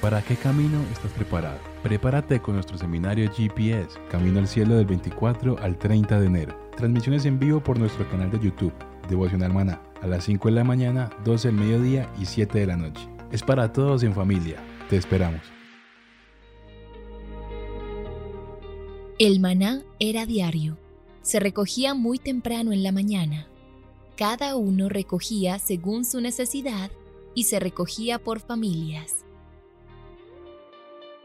¿Para qué camino estás preparado? Prepárate con nuestro seminario GPS, Camino al Cielo del 24 al 30 de enero. Transmisiones en vivo por nuestro canal de YouTube, Devocional Maná, a las 5 de la mañana, 12 del mediodía y 7 de la noche. Es para todos en familia. Te esperamos. El maná era diario. Se recogía muy temprano en la mañana. Cada uno recogía según su necesidad y se recogía por familias.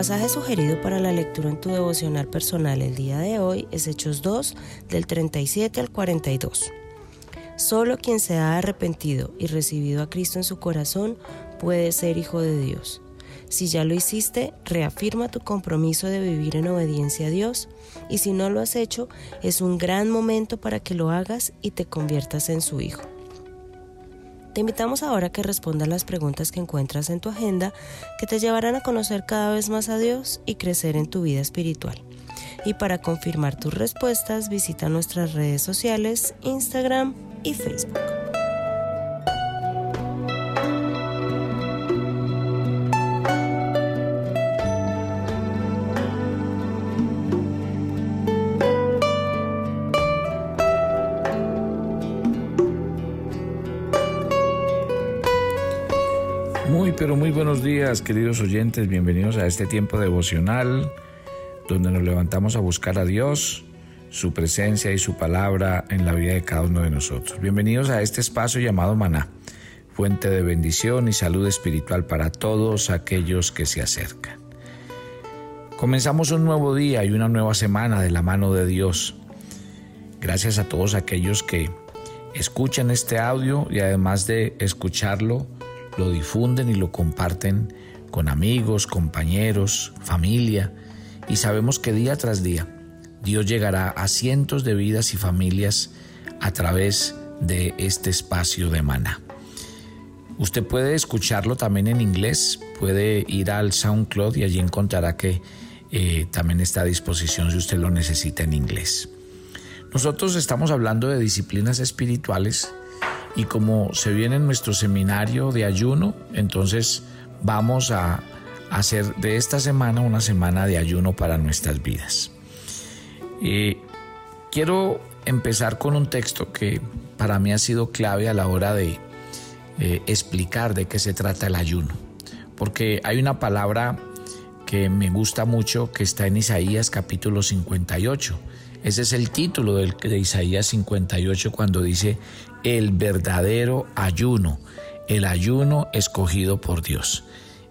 Pasaje sugerido para la lectura en tu devocional personal el día de hoy es Hechos 2 del 37 al 42. Solo quien se ha arrepentido y recibido a Cristo en su corazón puede ser hijo de Dios. Si ya lo hiciste, reafirma tu compromiso de vivir en obediencia a Dios y si no lo has hecho, es un gran momento para que lo hagas y te conviertas en su hijo. Te invitamos ahora a que respondas las preguntas que encuentras en tu agenda que te llevarán a conocer cada vez más a Dios y crecer en tu vida espiritual. Y para confirmar tus respuestas, visita nuestras redes sociales, Instagram y Facebook. Queridos oyentes. Bienvenidos a este tiempo devocional donde nos levantamos a buscar a Dios, su presencia y su palabra en la vida de cada uno de nosotros. Bienvenidos a este espacio llamado Maná, fuente de bendición y salud espiritual para todos aquellos que se acercan. Comenzamos un nuevo día y una nueva semana de la mano de Dios. Gracias a todos aquellos que escuchan este audio y además de escucharlo, lo difunden y lo comparten con amigos, compañeros, familia, y sabemos que día tras día Dios llegará a cientos de vidas y familias a través de este espacio de maná. Usted puede escucharlo también en inglés, puede ir al SoundCloud y allí encontrará que eh, también está a disposición si usted lo necesita en inglés. Nosotros estamos hablando de disciplinas espirituales y como se viene en nuestro seminario de ayuno, entonces vamos a hacer de esta semana una semana de ayuno para nuestras vidas. Eh, quiero empezar con un texto que para mí ha sido clave a la hora de eh, explicar de qué se trata el ayuno, porque hay una palabra que me gusta mucho que está en Isaías capítulo 58 ese es el título de Isaías 58 cuando dice el verdadero ayuno, el ayuno escogido por Dios.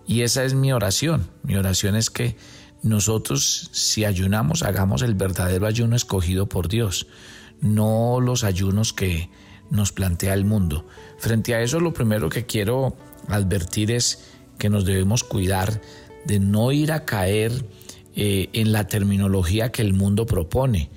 Y esa es mi oración. Mi oración es que nosotros si ayunamos hagamos el verdadero ayuno escogido por Dios, no los ayunos que nos plantea el mundo. Frente a eso lo primero que quiero advertir es que nos debemos cuidar de no ir a caer eh, en la terminología que el mundo propone.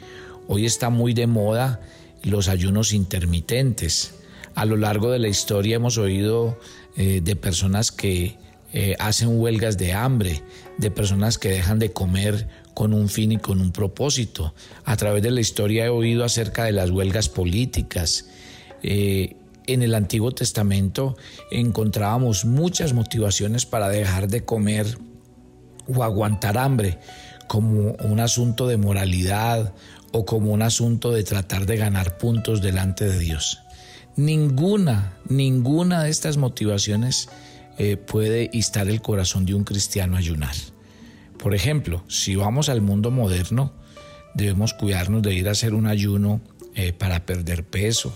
Hoy está muy de moda los ayunos intermitentes. A lo largo de la historia hemos oído eh, de personas que eh, hacen huelgas de hambre, de personas que dejan de comer con un fin y con un propósito. A través de la historia he oído acerca de las huelgas políticas. en el Antiguo Testamento encontrábamos muchas motivaciones para dejar de comer o aguantar hambre como un asunto de moralidad o como un asunto de tratar de ganar puntos delante de Dios. Ninguna, ninguna de estas motivaciones eh, puede instar el corazón de un cristiano a ayunar. Por ejemplo, si vamos al mundo moderno, debemos cuidarnos de ir a hacer un ayuno eh, para perder peso,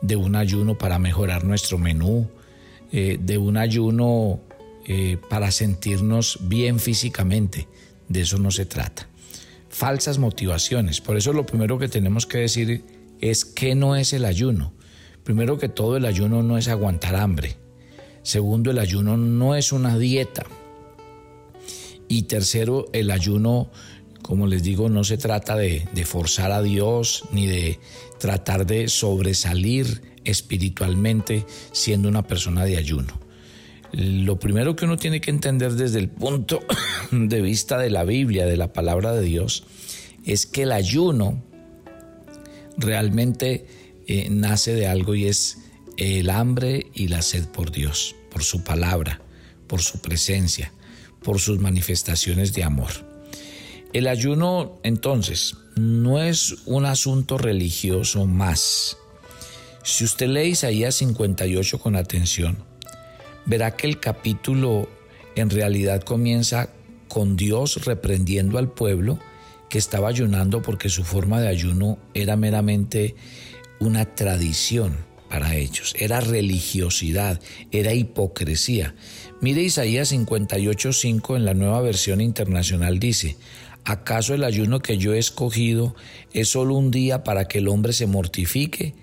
de un ayuno para mejorar nuestro menú, eh, de un ayuno para sentirnos bien físicamente. De eso no se trata. Falsas motivaciones. Por eso lo primero que tenemos que decir es qué no es el ayuno. Primero que todo, el ayuno no es aguantar hambre. Segundo, el ayuno no es una dieta. Y tercero, el ayuno, como les digo, no se trata de forzar a Dios ni de tratar de sobresalir espiritualmente siendo una persona de ayuno. Lo primero que uno tiene que entender desde el punto de vista de la Biblia, de la palabra de Dios, es que el ayuno realmente eh, nace de algo y es el hambre y la sed por Dios, por su palabra, por su presencia, por sus manifestaciones de amor. El ayuno entonces no es un asunto religioso más. Si usted lee Isaías 58 con atención, verá que el capítulo en realidad comienza con Dios reprendiendo al pueblo que estaba ayunando porque su forma de ayuno era meramente una tradición para ellos, era religiosidad, era hipocresía. Mire Isaías 58.5 en la nueva versión internacional dice, ¿acaso el ayuno que yo he escogido es solo un día para que el hombre se mortifique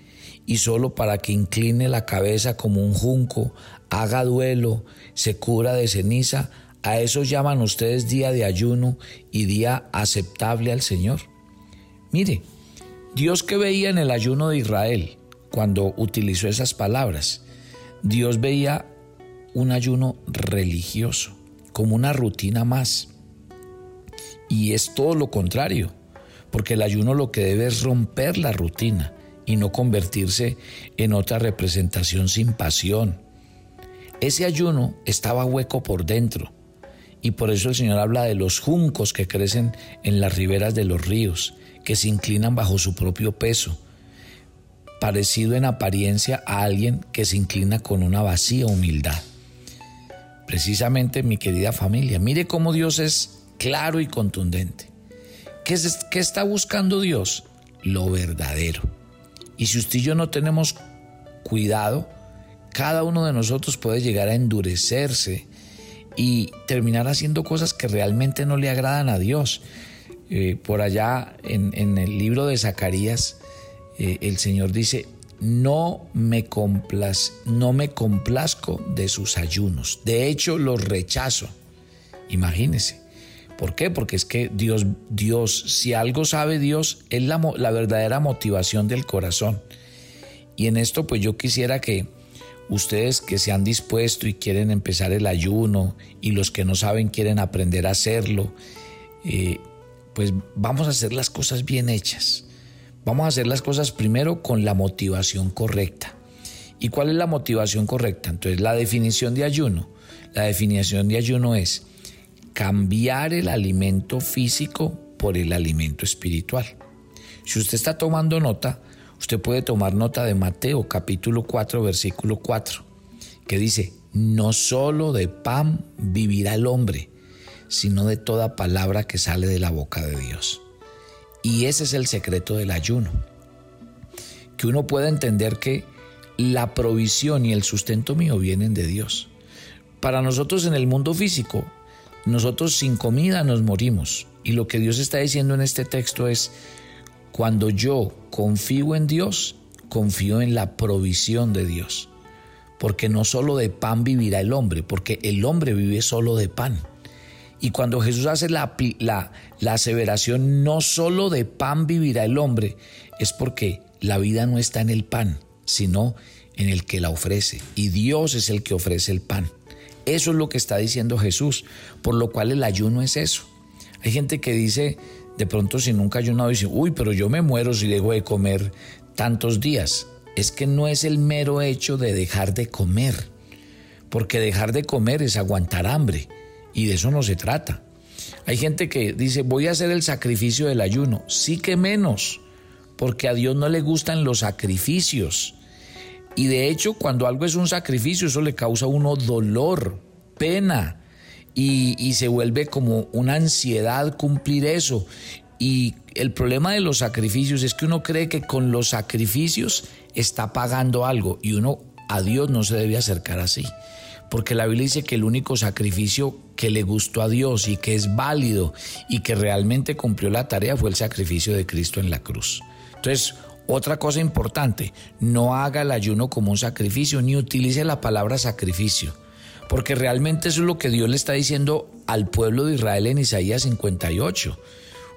y solo para que incline la cabeza como un junco, haga duelo, se cura de ceniza? ¿A eso llaman ustedes día de ayuno y día aceptable al Señor? Mire, Dios que veía en el ayuno de Israel cuando utilizó esas palabras, Dios veía un ayuno religioso, como una rutina más. Y es todo lo contrario, porque el ayuno lo que debe es romper la rutina y no convertirse en otra representación sin pasión. Ese ayuno estaba hueco por dentro, y por eso el Señor habla de los juncos que crecen en las riberas de los ríos, que se inclinan bajo su propio peso, parecido en apariencia a alguien que se inclina con una vacía humildad. Precisamente mi querida familia, mire cómo Dios es claro y contundente. ¿Qué, es, ¿Qué, está buscando Dios? Lo verdadero. Y si usted y yo no tenemos cuidado, cada uno de nosotros puede llegar a endurecerse y terminar haciendo cosas que realmente no le agradan a Dios. Eh, por allá en, el libro de Zacarías, eh, el Señor dice, no me, no me complazco de sus ayunos. De hecho, los rechazo. Imagínese. ¿Por qué? Porque es que Dios, Dios, si algo sabe Dios, es la, la verdadera motivación del corazón. Y en esto, pues yo quisiera que ustedes que se han dispuesto y quieren empezar el ayuno y los que no saben quieren aprender a hacerlo, eh, pues vamos a hacer las cosas bien hechas. Vamos a hacer las cosas primero con la motivación correcta. ¿Y cuál es la motivación correcta? Entonces, la definición de ayuno. La definición de ayuno es cambiar el alimento físico por el alimento espiritual. Si usted está tomando nota, usted puede tomar nota de Mateo capítulo 4, versículo 4, que dice, no solo de pan vivirá el hombre, sino de toda palabra que sale de la boca de Dios. Y ese es el secreto del ayuno. Que uno pueda entender que la provisión y el sustento mío vienen de Dios. Para nosotros en el mundo físico, nosotros sin comida nos morimos. Y lo que Dios está diciendo en este texto es, cuando yo confío en Dios, confío en la provisión de Dios. Porque no solo de pan vivirá el hombre, porque el hombre vive solo de pan. Y cuando Jesús hace la, la, aseveración, no solo de pan vivirá el hombre, es porque la vida no está en el pan, sino en el que la ofrece. Y Dios es el que ofrece el pan. Eso es lo que está diciendo Jesús, por lo cual el ayuno es eso. Hay gente que dice, de pronto si nunca ayunado, dice, uy, pero yo me muero si dejo de comer tantos días. Es que no es el mero hecho de dejar de comer, porque dejar de comer es aguantar hambre. Y de eso no se trata. Hay gente que dice, voy a hacer el sacrificio del ayuno. Sí que menos, porque a Dios no le gustan los sacrificios. Y de hecho, cuando algo es un sacrificio, eso le causa a uno dolor, pena, y, se vuelve como una ansiedad cumplir eso. Y el problema de los sacrificios es que uno cree que con los sacrificios está pagando algo y uno a Dios no se debe acercar así. Porque la Biblia dice que el único sacrificio que le gustó a Dios y que es válido y que realmente cumplió la tarea fue el sacrificio de Cristo en la cruz. Entonces, otra cosa importante, no haga el ayuno como un sacrificio ni utilice la palabra sacrificio, porque realmente eso es lo que Dios le está diciendo al pueblo de Israel en Isaías 58.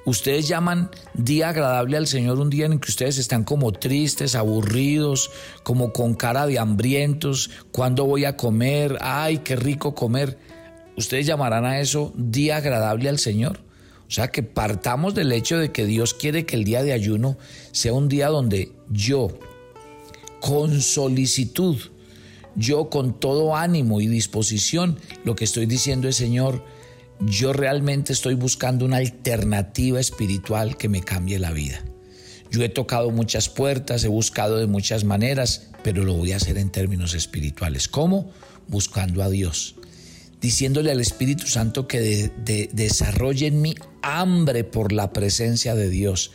Ustedes llaman día agradable al Señor un día en que ustedes están como tristes, aburridos, como con cara de hambrientos. ¿Cuándo voy a comer? ¡Ay, qué rico comer! ¿Ustedes llamarán a eso día agradable al Señor? O sea que partamos del hecho de que Dios quiere que el día de ayuno sea un día donde yo, con solicitud, yo con todo ánimo y disposición, lo que estoy diciendo es, Señor, yo realmente estoy buscando una alternativa espiritual que me cambie la vida. Yo he tocado muchas puertas, he buscado de muchas maneras, pero lo voy a hacer en términos espirituales. ¿Cómo? Buscando a Dios, diciéndole al Espíritu Santo que desarrolle en mí hambre por la presencia de Dios,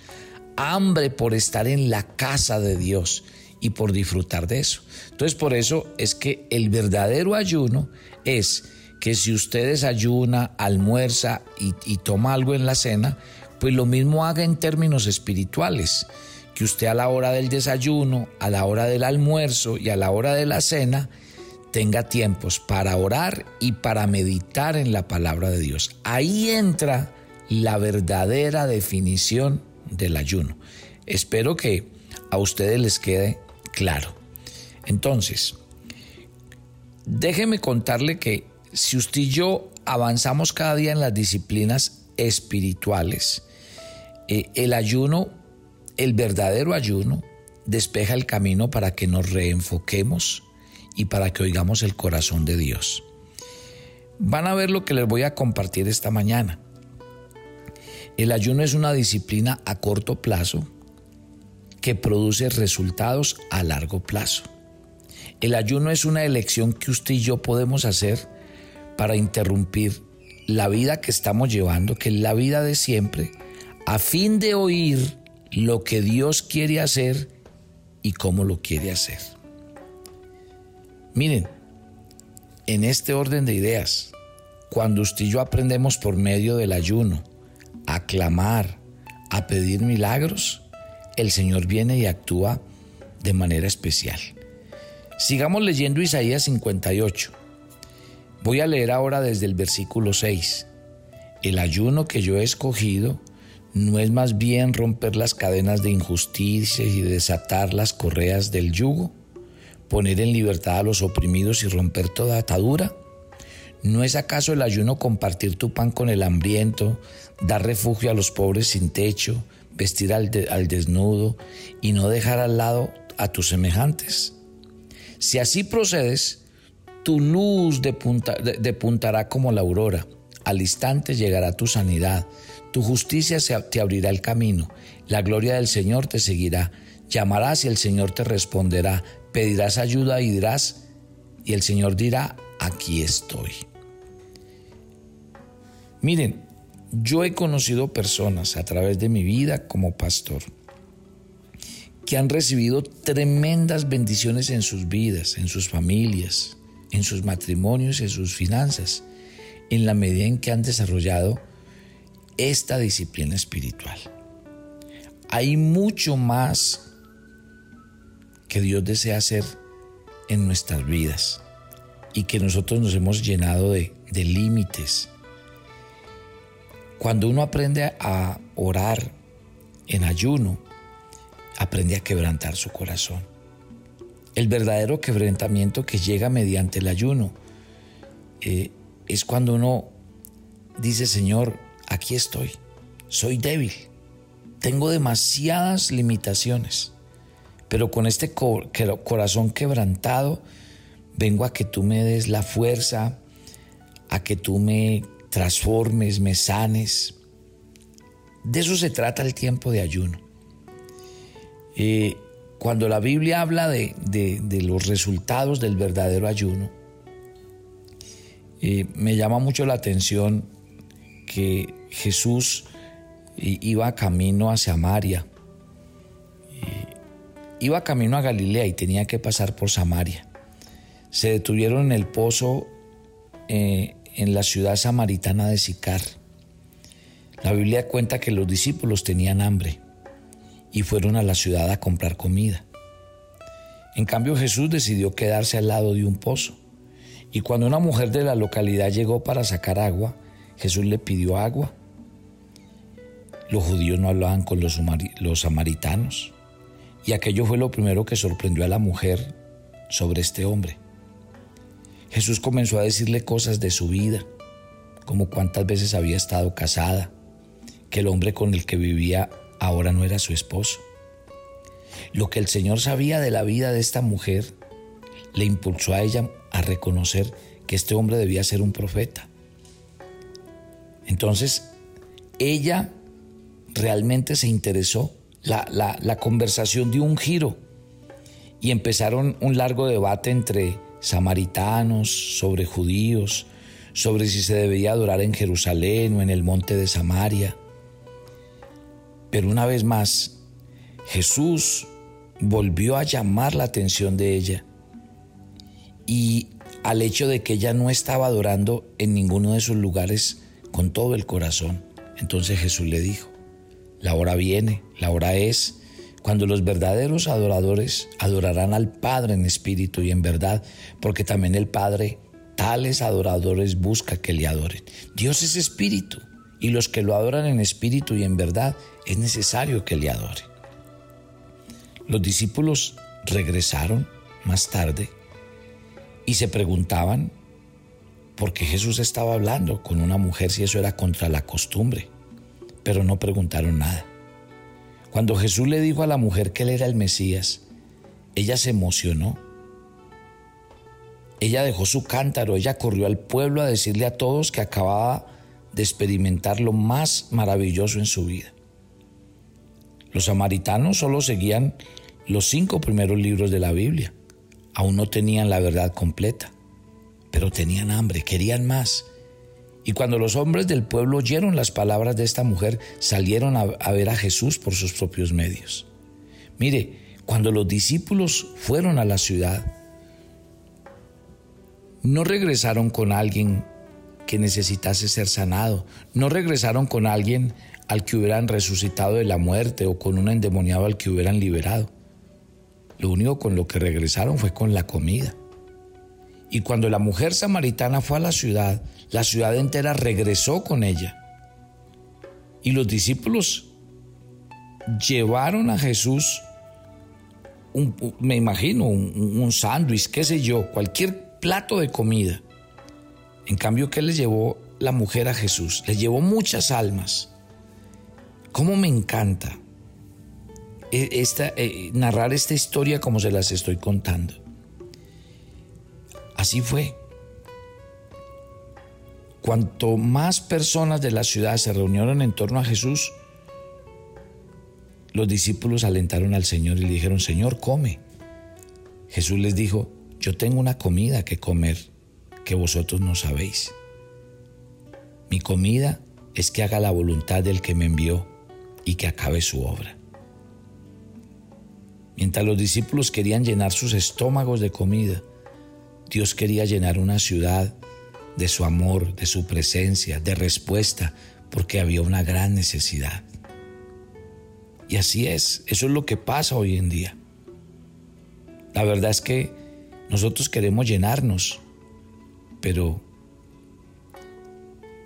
hambre por estar en la casa de Dios y por disfrutar de eso. Entonces por eso es que el verdadero ayuno es que si usted desayuna, almuerza y, toma algo en la cena, pues lo mismo haga en términos espirituales, que usted a la hora del desayuno, a la hora del almuerzo y a la hora de la cena tenga tiempos para orar y para meditar en la palabra de Dios. Ahí entra la verdadera definición del ayuno. Espero que a ustedes les quede claro. Entonces, déjeme contarle que si usted y yo avanzamos cada día en las disciplinas espirituales, eh, el ayuno, el verdadero ayuno, despeja el camino para que nos reenfoquemos y para que oigamos el corazón de Dios. Van a ver lo que les voy a compartir esta mañana. El ayuno es una disciplina a corto plazo que produce resultados a largo plazo. El ayuno es una elección que usted y yo podemos hacer para interrumpir la vida que estamos llevando, que es la vida de siempre, a fin de oír lo que Dios quiere hacer y cómo lo quiere hacer. Miren, en este orden de ideas, cuando usted y yo aprendemos por medio del ayuno a clamar, a pedir milagros, el Señor viene y actúa de manera especial. Sigamos leyendo Isaías 58. Voy a leer ahora desde el versículo 6. El ayuno que yo he escogido no es más bien romper las cadenas de injusticia y desatar las correas del yugo, poner en libertad a los oprimidos y romper toda atadura. ¿No es acaso el ayuno compartir tu pan con el hambriento, dar refugio a los pobres sin techo, vestir al, al desnudo y no dejar al lado a tus semejantes? Si así procedes, tu luz depuntará como la aurora. Al instante llegará tu sanidad. Tu justicia te abrirá el camino. La gloria del Señor te seguirá. Llamarás y el Señor te responderá. Pedirás ayuda y dirás, y el Señor dirá, aquí estoy. Miren, yo he conocido personas a través de mi vida como pastor que han recibido tremendas bendiciones en sus vidas, en sus familias, en sus matrimonios en sus finanzas, en la medida en que han desarrollado esta disciplina espiritual. Hay mucho más que Dios desea hacer en nuestras vidas y que nosotros nos hemos llenado de, de límites. Cuando uno aprende a orar en ayuno, aprende a quebrantar su corazón el verdadero quebrantamiento que llega mediante el ayuno eh, es cuando uno dice, Señor, aquí estoy, soy débil, tengo demasiadas limitaciones, pero con este corazón quebrantado vengo a que tú me des la fuerza, a que tú me transformes, me sanes. De eso se trata el tiempo de ayuno. Eh, cuando la Biblia habla de, los resultados del verdadero ayuno, eh, me llama mucho la atención que Jesús iba camino hacia Samaria. Iba camino a Galilea y tenía que pasar por Samaria. Se detuvieron en el pozo eh, en la ciudad samaritana de Sicar. La Biblia cuenta que los discípulos tenían hambre y fueron a la ciudad a comprar comida. En cambio Jesús decidió quedarse al lado de un pozo. Y cuando una mujer de la localidad llegó para sacar agua, Jesús le pidió agua. Los judíos no hablaban con los, samaritanos. Y aquello fue lo primero que sorprendió a la mujer sobre este hombre. Jesús comenzó a decirle cosas de su vida, como cuántas veces había estado casada, que el hombre con el que vivía ahora no era su esposo. Lo que el Señor sabía de la vida de esta mujer le impulsó a ella a reconocer que este hombre debía ser un profeta. Entonces, ella realmente se interesó, la, la conversación dio un giro y empezaron un largo debate entre samaritanos, sobre judíos, sobre si se debía adorar en Jerusalén o en el monte de Samaria. Pero una vez más, Jesús volvió a llamar la atención de ella y al hecho de que ella no estaba adorando en ninguno de sus lugares con todo el corazón. Entonces Jesús le dijo, la hora viene, la hora es, cuando los verdaderos adoradores adorarán al Padre en espíritu y en verdad, porque también el Padre tales adoradores busca que le adoren. Dios es espíritu y los que lo adoran en espíritu y en verdad es necesario que le adoren. Los discípulos regresaron más tarde y se preguntaban por qué Jesús estaba hablando con una mujer si eso era contra la costumbre, pero no preguntaron nada. Cuando Jesús le dijo a la mujer que él era el Mesías, ella se emocionó. Ella dejó su cántaro, ella corrió al pueblo a decirle a todos que acababa de experimentar lo más maravilloso en su vida. Los samaritanos solo seguían los cinco primeros libros de la Biblia. Aún no tenían la verdad completa, pero tenían hambre, querían más. Y cuando los hombres del pueblo oyeron las palabras de esta mujer, salieron a, ver a Jesús por sus propios medios. Mire, cuando los discípulos fueron a la ciudad, no regresaron con alguien que necesitase ser sanado, no regresaron con alguien al que hubieran resucitado de la muerte o con un endemoniado al que hubieran liberado. Lo único con lo que regresaron fue con la comida. Y cuando la mujer samaritana fue a la ciudad, la ciudad entera regresó con ella. Y los discípulos llevaron a Jesús, me imagino, un, un sándwich, qué sé yo, cualquier plato de comida. En cambio, ¿qué le llevó la mujer a Jesús? Le llevó muchas almas. ¿Cómo me encanta e, esta, eh, narrar esta historia como se las estoy contando? Así fue. Cuanto más personas de la ciudad se reunieron en torno a Jesús, los discípulos alentaron al Señor y le dijeron, Señor, come. Jesús les dijo, yo tengo una comida que comer que vosotros no sabéis. Mi comida es que haga la voluntad del que me envió y que acabe su obra. Mientras los discípulos querían llenar sus estómagos de comida, Dios quería llenar una ciudad de su amor, de su presencia, de respuesta, porque había una gran necesidad. Y así es, eso es lo que pasa hoy en día. La verdad es que nosotros queremos llenarnos, pero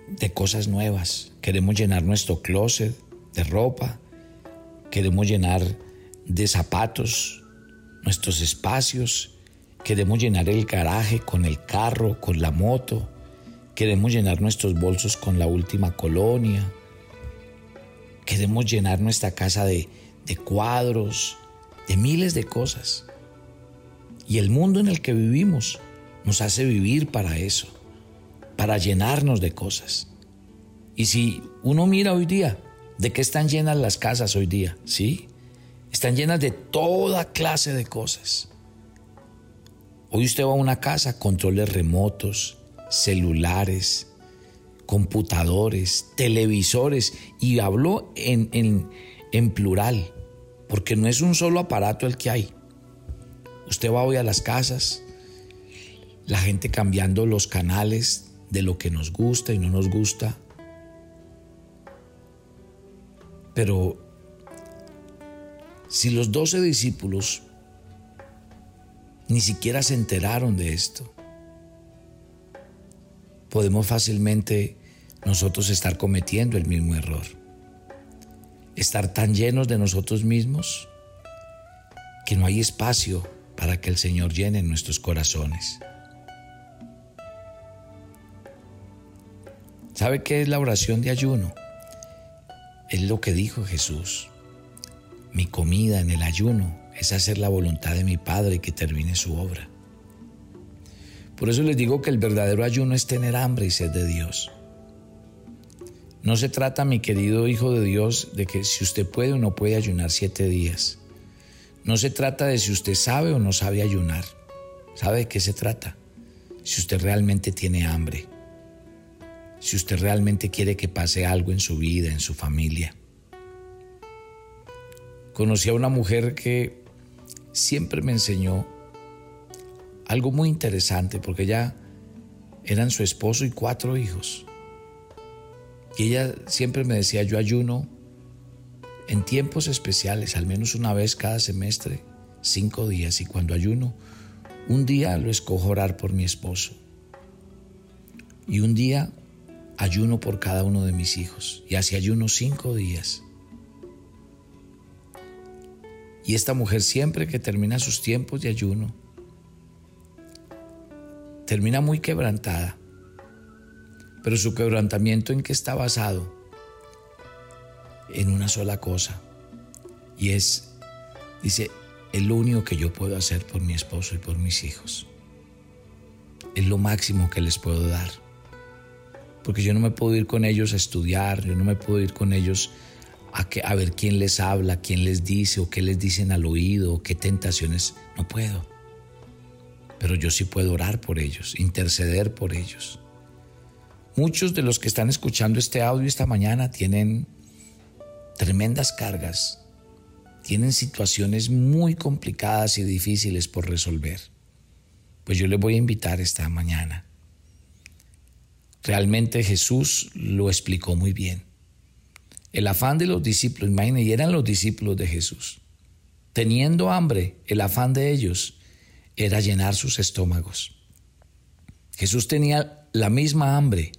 de cosas nuevas. Queremos llenar nuestro closet de ropa, queremos llenar de zapatos nuestros espacios, queremos llenar el garaje con el carro, con la moto, queremos llenar nuestros bolsos con la última colonia, queremos llenar nuestra casa de, de cuadros, de miles de cosas. Y el mundo en el que vivimos nos hace vivir para eso, para llenarnos de cosas. Y si uno mira hoy día, ¿De qué están llenas las casas hoy día? ¿Sí? Están llenas de toda clase de cosas. Hoy usted va a una casa, controles remotos, celulares, computadores, televisores, y habló en, en, en plural, porque no es un solo aparato el que hay. Usted va hoy a las casas, la gente cambiando los canales de lo que nos gusta y no nos gusta. Pero si los doce discípulos ni siquiera se enteraron de esto, podemos fácilmente nosotros estar cometiendo el mismo error. Estar tan llenos de nosotros mismos que no hay espacio para que el Señor llene nuestros corazones. ¿Sabe qué es la oración de ayuno? Es lo que dijo Jesús. Mi comida en el ayuno es hacer la voluntad de mi Padre que termine su obra. Por eso les digo que el verdadero ayuno es tener hambre y sed de Dios. No se trata, mi querido Hijo de Dios, de que si usted puede o no puede ayunar siete días. No se trata de si usted sabe o no sabe ayunar. ¿Sabe de qué se trata? Si usted realmente tiene hambre. Si usted realmente quiere que pase algo en su vida, en su familia. Conocí a una mujer que siempre me enseñó algo muy interesante porque ella eran su esposo y cuatro hijos. Y ella siempre me decía, yo ayuno en tiempos especiales, al menos una vez cada semestre, cinco días. Y cuando ayuno, un día lo escojo orar por mi esposo. Y un día ayuno por cada uno de mis hijos. Y así ayuno cinco días. Y esta mujer siempre que termina sus tiempos de ayuno, termina muy quebrantada. Pero su quebrantamiento en qué está basado? En una sola cosa. Y es, dice, es lo único que yo puedo hacer por mi esposo y por mis hijos. Es lo máximo que les puedo dar. Porque yo no me puedo ir con ellos a estudiar, yo no me puedo ir con ellos a, que, a ver quién les habla, quién les dice o qué les dicen al oído o qué tentaciones. No puedo. Pero yo sí puedo orar por ellos, interceder por ellos. Muchos de los que están escuchando este audio esta mañana tienen tremendas cargas, tienen situaciones muy complicadas y difíciles por resolver. Pues yo les voy a invitar esta mañana. Realmente Jesús lo explicó muy bien. El afán de los discípulos, imagínense, eran los discípulos de Jesús. Teniendo hambre, el afán de ellos era llenar sus estómagos. Jesús tenía la misma hambre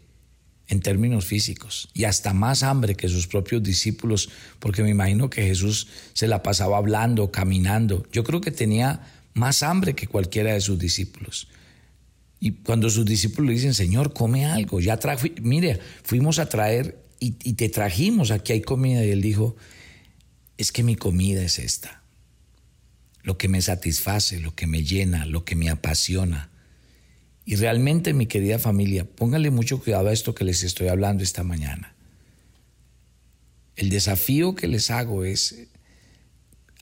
en términos físicos y hasta más hambre que sus propios discípulos, porque me imagino que Jesús se la pasaba hablando, caminando. Yo creo que tenía más hambre que cualquiera de sus discípulos. Y cuando sus discípulos le dicen, Señor, come algo, ya trajo, mire, fuimos a traer y, te trajimos, aquí hay comida. Y él dijo, es que mi comida es esta. Lo que me satisface, lo que me llena, lo que me apasiona. Y realmente, mi querida familia, póngale mucho cuidado a esto que les estoy hablando esta mañana. El desafío que les hago es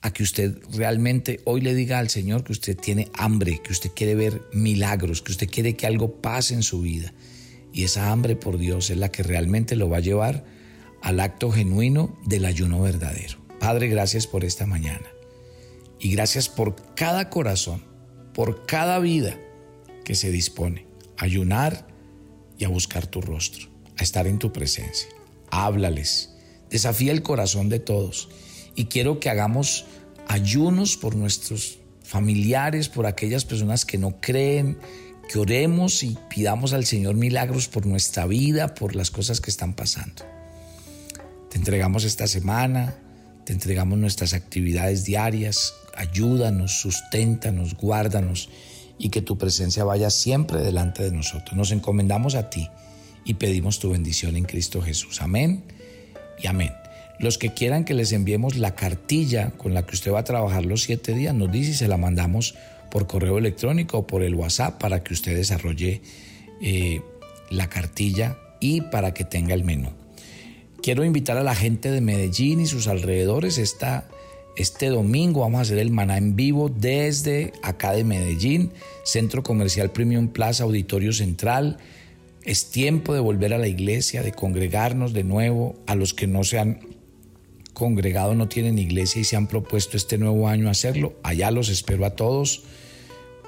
a que usted realmente hoy le diga al Señor que usted tiene hambre, que usted quiere ver milagros, que usted quiere que algo pase en su vida. Y esa hambre por Dios es la que realmente lo va a llevar al acto genuino del ayuno verdadero. Padre, gracias por esta mañana. Y gracias por cada corazón, por cada vida que se dispone a ayunar y a buscar tu rostro, a estar en tu presencia. Háblales, desafía el corazón de todos. Y quiero que hagamos ayunos por nuestros familiares, por aquellas personas que no creen, que oremos y pidamos al Señor milagros por nuestra vida, por las cosas que están pasando. Te entregamos esta semana, te entregamos nuestras actividades diarias, ayúdanos, susténtanos, guárdanos y que tu presencia vaya siempre delante de nosotros. Nos encomendamos a ti y pedimos tu bendición en Cristo Jesús. Amén y amén. Los que quieran que les enviemos la cartilla con la que usted va a trabajar los siete días, nos dice y se la mandamos por correo electrónico o por el WhatsApp para que usted desarrolle eh, la cartilla y para que tenga el menú. Quiero invitar a la gente de Medellín y sus alrededores. Esta, este domingo vamos a hacer el maná en vivo desde acá de Medellín, Centro Comercial Premium Plaza, Auditorio Central. Es tiempo de volver a la iglesia, de congregarnos de nuevo. A los que no se han congregado, no tienen iglesia y se han propuesto este nuevo año hacerlo, allá los espero a todos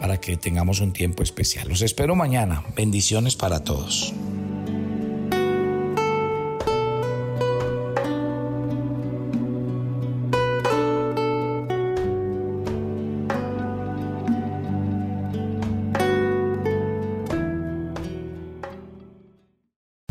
para que tengamos un tiempo especial. Los espero mañana. Bendiciones para todos.